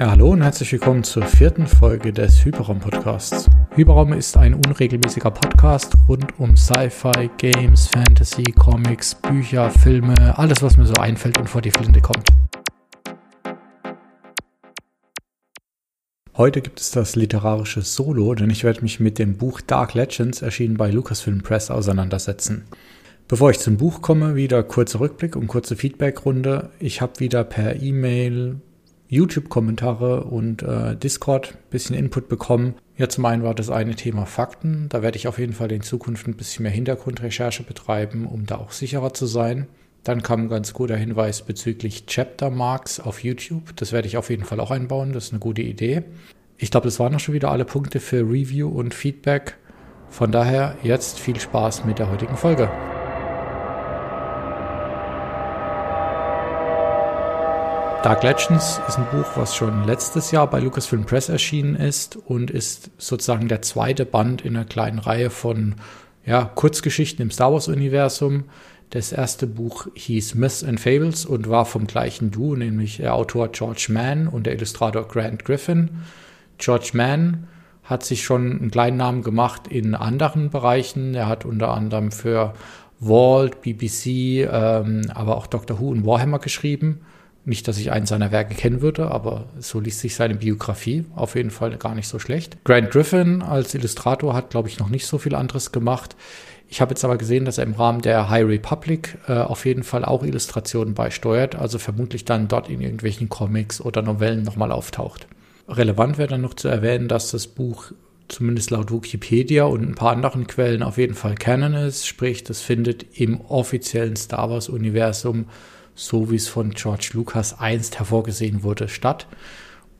Ja, hallo und herzlich willkommen zur vierten Folge des Hyperraum Podcasts. Hyperraum ist ein unregelmäßiger Podcast rund um Sci-Fi, Games, Fantasy, Comics, Bücher, Filme, alles was mir so einfällt und vor die Flinte kommt. Heute gibt es das literarische Solo, denn ich werde mich mit dem Buch Dark Legends, erschienen bei Lucasfilm Press, auseinandersetzen. Bevor ich zum Buch komme, wieder kurzer Rückblick und kurze Feedbackrunde. Ich habe wieder per E-Mail, YouTube-Kommentare und äh, Discord ein bisschen Input bekommen. Ja, zum einen war das eine Thema Fakten. Da werde ich auf jeden Fall in Zukunft ein bisschen mehr Hintergrundrecherche betreiben, um da auch sicherer zu sein. Dann kam ein ganz guter Hinweis bezüglich Chapter Marks auf YouTube. Das werde ich auf jeden Fall auch einbauen. Das ist eine gute Idee. Ich glaube, das waren auch schon wieder alle Punkte für Review und Feedback. Von daher jetzt viel Spaß mit der heutigen Folge. Dark Legends ist ein Buch, was schon letztes Jahr bei Lucasfilm Press erschienen ist und ist sozusagen der zweite Band in einer kleinen Reihe von ja, Kurzgeschichten im Star Wars-Universum. Das erste Buch hieß Myths and Fables und war vom gleichen Duo, nämlich der Autor George Mann und der Illustrator Grant Griffin. George Mann hat sich schon einen kleinen Namen gemacht in anderen Bereichen. Er hat unter anderem für Walt, BBC, ähm, aber auch Doctor Who und Warhammer geschrieben nicht, dass ich eins seiner Werke kennen würde, aber so liest sich seine Biografie auf jeden Fall gar nicht so schlecht. Grant Griffin als Illustrator hat, glaube ich, noch nicht so viel anderes gemacht. Ich habe jetzt aber gesehen, dass er im Rahmen der High Republic äh, auf jeden Fall auch Illustrationen beisteuert, also vermutlich dann dort in irgendwelchen Comics oder Novellen nochmal auftaucht. Relevant wäre dann noch zu erwähnen, dass das Buch zumindest laut Wikipedia und ein paar anderen Quellen auf jeden Fall Canon ist, sprich, das findet im offiziellen Star Wars-Universum so wie es von George Lucas einst hervorgesehen wurde, statt.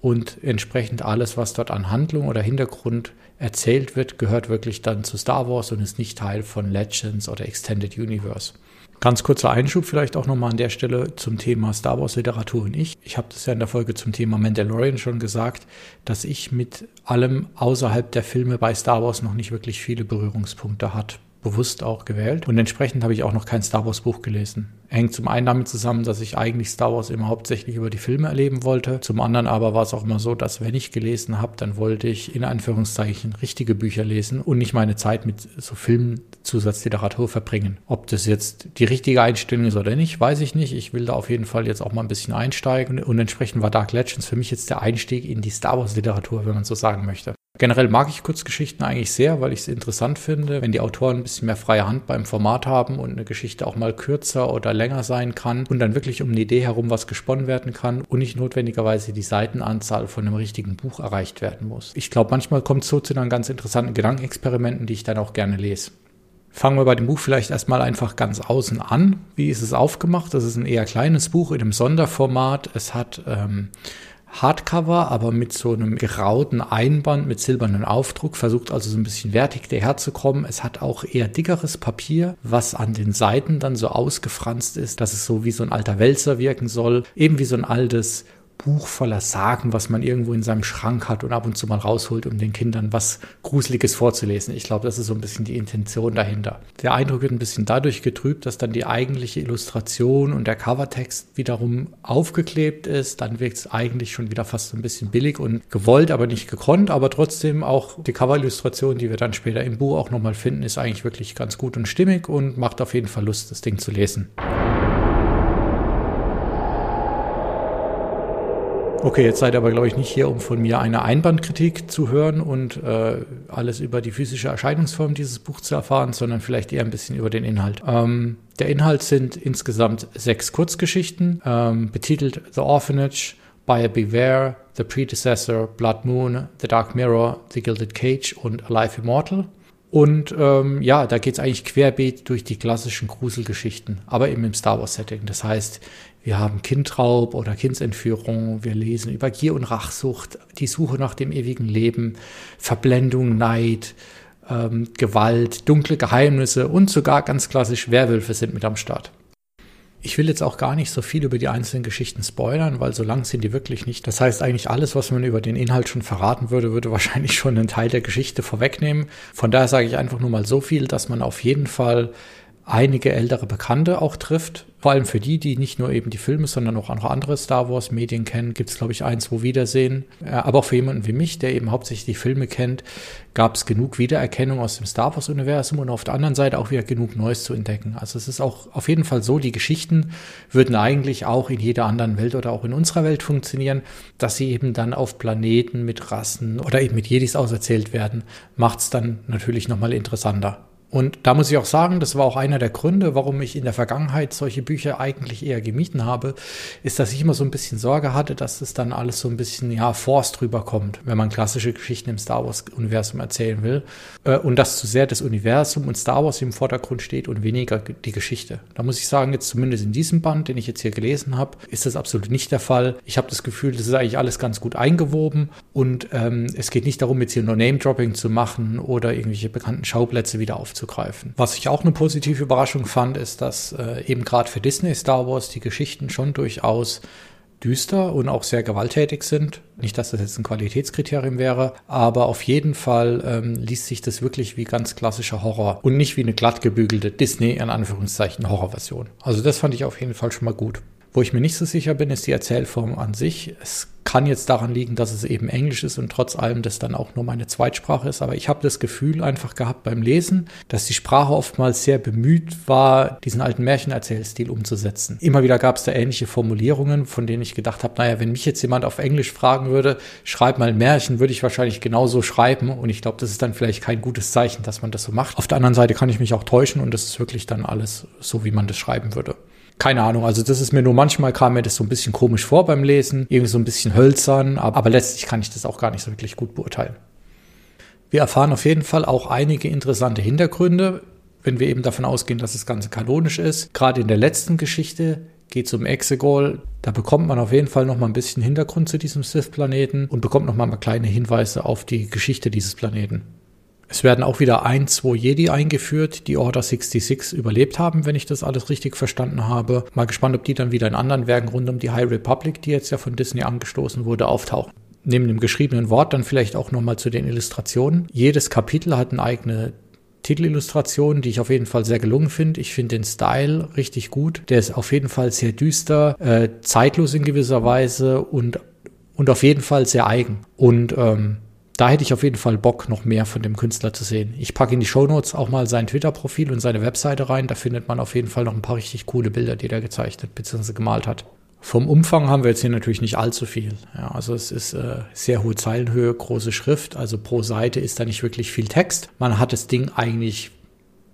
Und entsprechend alles, was dort an Handlung oder Hintergrund erzählt wird, gehört wirklich dann zu Star Wars und ist nicht Teil von Legends oder Extended Universe. Ganz kurzer Einschub vielleicht auch nochmal an der Stelle zum Thema Star Wars Literatur und ich. Ich habe das ja in der Folge zum Thema Mandalorian schon gesagt, dass ich mit allem außerhalb der Filme bei Star Wars noch nicht wirklich viele Berührungspunkte hat bewusst auch gewählt. Und entsprechend habe ich auch noch kein Star Wars Buch gelesen. Hängt zum einen damit zusammen, dass ich eigentlich Star Wars immer hauptsächlich über die Filme erleben wollte. Zum anderen aber war es auch immer so, dass wenn ich gelesen habe, dann wollte ich in Anführungszeichen richtige Bücher lesen und nicht meine Zeit mit so Filmzusatzliteratur verbringen. Ob das jetzt die richtige Einstellung ist oder nicht, weiß ich nicht. Ich will da auf jeden Fall jetzt auch mal ein bisschen einsteigen und entsprechend war Dark Legends für mich jetzt der Einstieg in die Star Wars Literatur, wenn man so sagen möchte. Generell mag ich Kurzgeschichten eigentlich sehr, weil ich es interessant finde, wenn die Autoren ein bisschen mehr freie Hand beim Format haben und eine Geschichte auch mal kürzer oder länger sein kann und dann wirklich um eine Idee herum was gesponnen werden kann und nicht notwendigerweise die Seitenanzahl von einem richtigen Buch erreicht werden muss. Ich glaube, manchmal kommt es so zu dann ganz interessanten Gedankenexperimenten, die ich dann auch gerne lese. Fangen wir bei dem Buch vielleicht erstmal einfach ganz außen an. Wie ist es aufgemacht? Das ist ein eher kleines Buch in einem Sonderformat. Es hat ähm, Hardcover, aber mit so einem gerauten Einband mit silbernen Aufdruck, versucht also so ein bisschen wertig daherzukommen. Es hat auch eher dickeres Papier, was an den Seiten dann so ausgefranst ist, dass es so wie so ein alter Wälzer wirken soll. Eben wie so ein altes Buch voller Sagen, was man irgendwo in seinem Schrank hat und ab und zu mal rausholt, um den Kindern was Gruseliges vorzulesen. Ich glaube, das ist so ein bisschen die Intention dahinter. Der Eindruck wird ein bisschen dadurch getrübt, dass dann die eigentliche Illustration und der Covertext wiederum aufgeklebt ist. Dann wirkt es eigentlich schon wieder fast so ein bisschen billig und gewollt, aber nicht gekonnt. Aber trotzdem auch die Coverillustration, die wir dann später im Buch auch nochmal finden, ist eigentlich wirklich ganz gut und stimmig und macht auf jeden Fall Lust, das Ding zu lesen. Okay, jetzt seid ihr aber, glaube ich, nicht hier, um von mir eine Einbandkritik zu hören und äh, alles über die physische Erscheinungsform dieses Buchs zu erfahren, sondern vielleicht eher ein bisschen über den Inhalt. Ähm, der Inhalt sind insgesamt sechs Kurzgeschichten, ähm, betitelt The Orphanage, Buyer Beware, The Predecessor, Blood Moon, The Dark Mirror, The Gilded Cage und Alive Immortal. Und ähm, ja, da geht es eigentlich querbeet durch die klassischen Gruselgeschichten, aber eben im Star Wars-Setting. Das heißt, wir haben Kindraub oder Kindsentführung, wir lesen über Gier und Rachsucht, die Suche nach dem ewigen Leben, Verblendung, Neid, ähm, Gewalt, dunkle Geheimnisse und sogar ganz klassisch Werwölfe sind mit am Start. Ich will jetzt auch gar nicht so viel über die einzelnen Geschichten spoilern, weil so lang sind die wirklich nicht. Das heißt, eigentlich alles, was man über den Inhalt schon verraten würde, würde wahrscheinlich schon einen Teil der Geschichte vorwegnehmen. Von daher sage ich einfach nur mal so viel, dass man auf jeden Fall einige ältere Bekannte auch trifft. Vor allem für die, die nicht nur eben die Filme, sondern auch andere Star Wars Medien kennen, gibt es, glaube ich, ein, zwei Wiedersehen. Äh, aber auch für jemanden wie mich, der eben hauptsächlich die Filme kennt, gab es genug Wiedererkennung aus dem Star Wars Universum und auf der anderen Seite auch wieder genug Neues zu entdecken. Also es ist auch auf jeden Fall so, die Geschichten würden eigentlich auch in jeder anderen Welt oder auch in unserer Welt funktionieren, dass sie eben dann auf Planeten mit Rassen oder eben mit Jedis auserzählt werden, macht es dann natürlich nochmal interessanter. Und da muss ich auch sagen, das war auch einer der Gründe, warum ich in der Vergangenheit solche Bücher eigentlich eher gemieden habe, ist, dass ich immer so ein bisschen Sorge hatte, dass es dann alles so ein bisschen, ja, forst rüberkommt, wenn man klassische Geschichten im Star Wars-Universum erzählen will. Äh, und dass zu sehr das Universum und Star Wars im Vordergrund steht und weniger die Geschichte. Da muss ich sagen, jetzt zumindest in diesem Band, den ich jetzt hier gelesen habe, ist das absolut nicht der Fall. Ich habe das Gefühl, das ist eigentlich alles ganz gut eingewoben und ähm, es geht nicht darum, jetzt hier nur Name-Dropping zu machen oder irgendwelche bekannten Schauplätze wieder aufzunehmen zuzugreifen. Was ich auch eine positive Überraschung fand, ist, dass äh, eben gerade für Disney Star Wars die Geschichten schon durchaus düster und auch sehr gewalttätig sind. Nicht, dass das jetzt ein Qualitätskriterium wäre, aber auf jeden Fall ähm, liest sich das wirklich wie ganz klassischer Horror und nicht wie eine glatt gebügelte Disney in Anführungszeichen Horrorversion. Also das fand ich auf jeden Fall schon mal gut. Wo ich mir nicht so sicher bin, ist die Erzählform an sich. Es kann jetzt daran liegen, dass es eben Englisch ist und trotz allem das dann auch nur meine Zweitsprache ist. Aber ich habe das Gefühl einfach gehabt beim Lesen, dass die Sprache oftmals sehr bemüht war, diesen alten Märchenerzählstil umzusetzen. Immer wieder gab es da ähnliche Formulierungen, von denen ich gedacht habe, naja, wenn mich jetzt jemand auf Englisch fragen würde, schreib mal ein Märchen, würde ich wahrscheinlich genauso schreiben. Und ich glaube, das ist dann vielleicht kein gutes Zeichen, dass man das so macht. Auf der anderen Seite kann ich mich auch täuschen und das ist wirklich dann alles so, wie man das schreiben würde keine Ahnung, also das ist mir nur manchmal kam mir das so ein bisschen komisch vor beim Lesen, irgendwie so ein bisschen hölzern, aber, aber letztlich kann ich das auch gar nicht so wirklich gut beurteilen. Wir erfahren auf jeden Fall auch einige interessante Hintergründe, wenn wir eben davon ausgehen, dass das Ganze kanonisch ist. Gerade in der letzten Geschichte geht es um Exegol. Da bekommt man auf jeden Fall noch mal ein bisschen Hintergrund zu diesem Sith-Planeten und bekommt noch mal kleine Hinweise auf die Geschichte dieses Planeten. Es werden auch wieder ein, zwei Jedi eingeführt, die Order 66 überlebt haben, wenn ich das alles richtig verstanden habe. Mal gespannt, ob die dann wieder in anderen Werken rund um die High Republic, die jetzt ja von Disney angestoßen wurde, auftauchen. Neben dem geschriebenen Wort dann vielleicht auch nochmal zu den Illustrationen. Jedes Kapitel hat eine eigene Titelillustration, die ich auf jeden Fall sehr gelungen finde. Ich finde den Style richtig gut. Der ist auf jeden Fall sehr düster, äh, zeitlos in gewisser Weise und, und auf jeden Fall sehr eigen. Und ähm, da hätte ich auf jeden Fall Bock, noch mehr von dem Künstler zu sehen. Ich packe in die Shownotes auch mal sein Twitter-Profil und seine Webseite rein. Da findet man auf jeden Fall noch ein paar richtig coole Bilder, die er gezeichnet bzw. gemalt hat. Vom Umfang haben wir jetzt hier natürlich nicht allzu viel. Ja, also es ist äh, sehr hohe Zeilenhöhe, große Schrift. Also pro Seite ist da nicht wirklich viel Text. Man hat das Ding eigentlich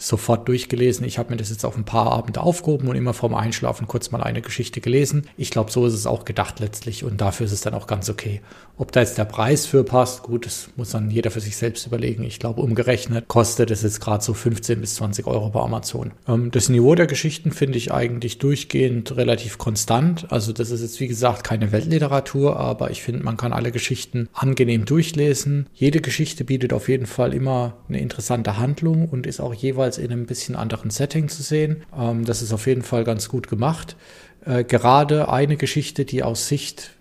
sofort durchgelesen. Ich habe mir das jetzt auf ein paar Abende aufgehoben und immer vorm Einschlafen kurz mal eine Geschichte gelesen. Ich glaube, so ist es auch gedacht letztlich und dafür ist es dann auch ganz okay. Ob da jetzt der Preis für passt, gut, das muss dann jeder für sich selbst überlegen. Ich glaube, umgerechnet kostet es jetzt gerade so 15 bis 20 Euro bei Amazon. Ähm, das Niveau der Geschichten finde ich eigentlich durchgehend relativ konstant. Also das ist jetzt wie gesagt keine Weltliteratur, aber ich finde, man kann alle Geschichten angenehm durchlesen. Jede Geschichte bietet auf jeden Fall immer eine interessante Handlung und ist auch jeweils jeweils in einem bisschen anderen Setting zu sehen. Ähm, das ist auf jeden Fall ganz gut gemacht. Äh, gerade eine Geschichte, die aus Sicht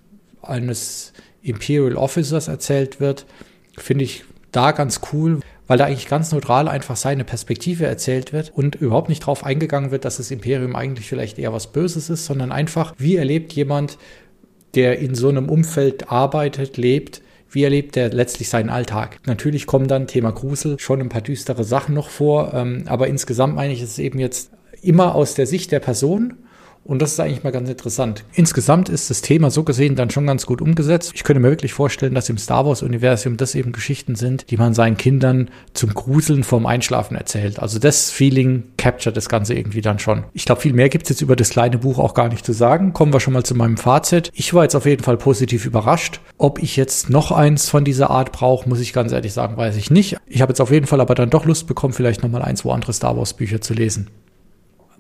eines Imperial Officers erzählt wird, finde ich da ganz cool, weil da eigentlich ganz neutral einfach seine Perspektive erzählt wird und überhaupt nicht darauf eingegangen wird, dass das Imperium eigentlich vielleicht eher was Böses ist, sondern einfach, wie erlebt jemand, der in so einem Umfeld arbeitet, lebt, wie erlebt er letztlich seinen Alltag? Natürlich kommen dann Thema Grusel schon ein paar düstere Sachen noch vor, ähm, aber insgesamt meine ich, ist es eben jetzt immer aus der Sicht der Person und das ist eigentlich mal ganz interessant. Insgesamt ist das Thema so gesehen dann schon ganz gut umgesetzt. Ich könnte mir wirklich vorstellen, dass im Star Wars-Universum das eben Geschichten sind, die man seinen Kindern zum Gruseln vorm Einschlafen erzählt. Also das Feeling captured das Ganze irgendwie dann schon. Ich glaube, viel mehr gibt es jetzt über das kleine Buch auch gar nicht zu sagen. Kommen wir schon mal zu meinem Fazit. Ich war jetzt auf jeden Fall positiv überrascht. Ob ich jetzt noch eins von dieser Art brauche, muss ich ganz ehrlich sagen, weiß ich nicht. Ich habe jetzt auf jeden Fall aber dann doch Lust bekommen, vielleicht nochmal ein, zwei andere Star Wars Bücher zu lesen.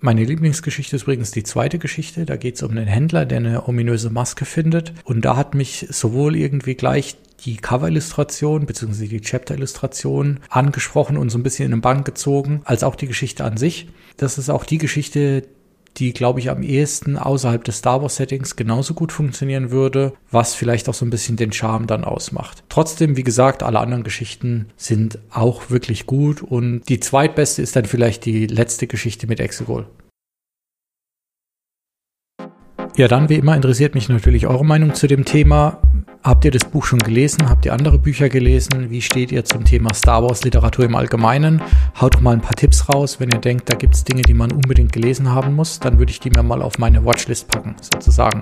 Meine Lieblingsgeschichte ist übrigens die zweite Geschichte. Da geht es um einen Händler, der eine ominöse Maske findet. Und da hat mich sowohl irgendwie gleich die Cover-Illustration bzw. die Chapter-Illustration angesprochen und so ein bisschen in den Bank gezogen, als auch die Geschichte an sich. Das ist auch die Geschichte, die, glaube ich, am ehesten außerhalb des Star Wars-Settings genauso gut funktionieren würde, was vielleicht auch so ein bisschen den Charme dann ausmacht. Trotzdem, wie gesagt, alle anderen Geschichten sind auch wirklich gut und die zweitbeste ist dann vielleicht die letzte Geschichte mit Exegol. Ja, dann wie immer interessiert mich natürlich eure Meinung zu dem Thema. Habt ihr das Buch schon gelesen? Habt ihr andere Bücher gelesen? Wie steht ihr zum Thema Star Wars Literatur im Allgemeinen? Haut doch mal ein paar Tipps raus. Wenn ihr denkt, da gibt es Dinge, die man unbedingt gelesen haben muss, dann würde ich die mir mal auf meine Watchlist packen, sozusagen.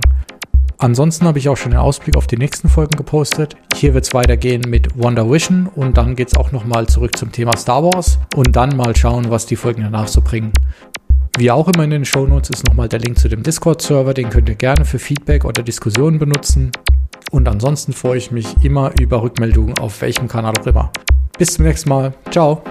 Ansonsten habe ich auch schon einen Ausblick auf die nächsten Folgen gepostet. Hier wird es weitergehen mit Wonder Vision und dann geht es auch nochmal zurück zum Thema Star Wars und dann mal schauen, was die Folgen danach so bringen. Wie auch immer in den Shownotes ist nochmal der Link zu dem Discord-Server, den könnt ihr gerne für Feedback oder Diskussionen benutzen. Und ansonsten freue ich mich immer über Rückmeldungen auf welchem Kanal auch immer. Bis zum nächsten Mal. Ciao.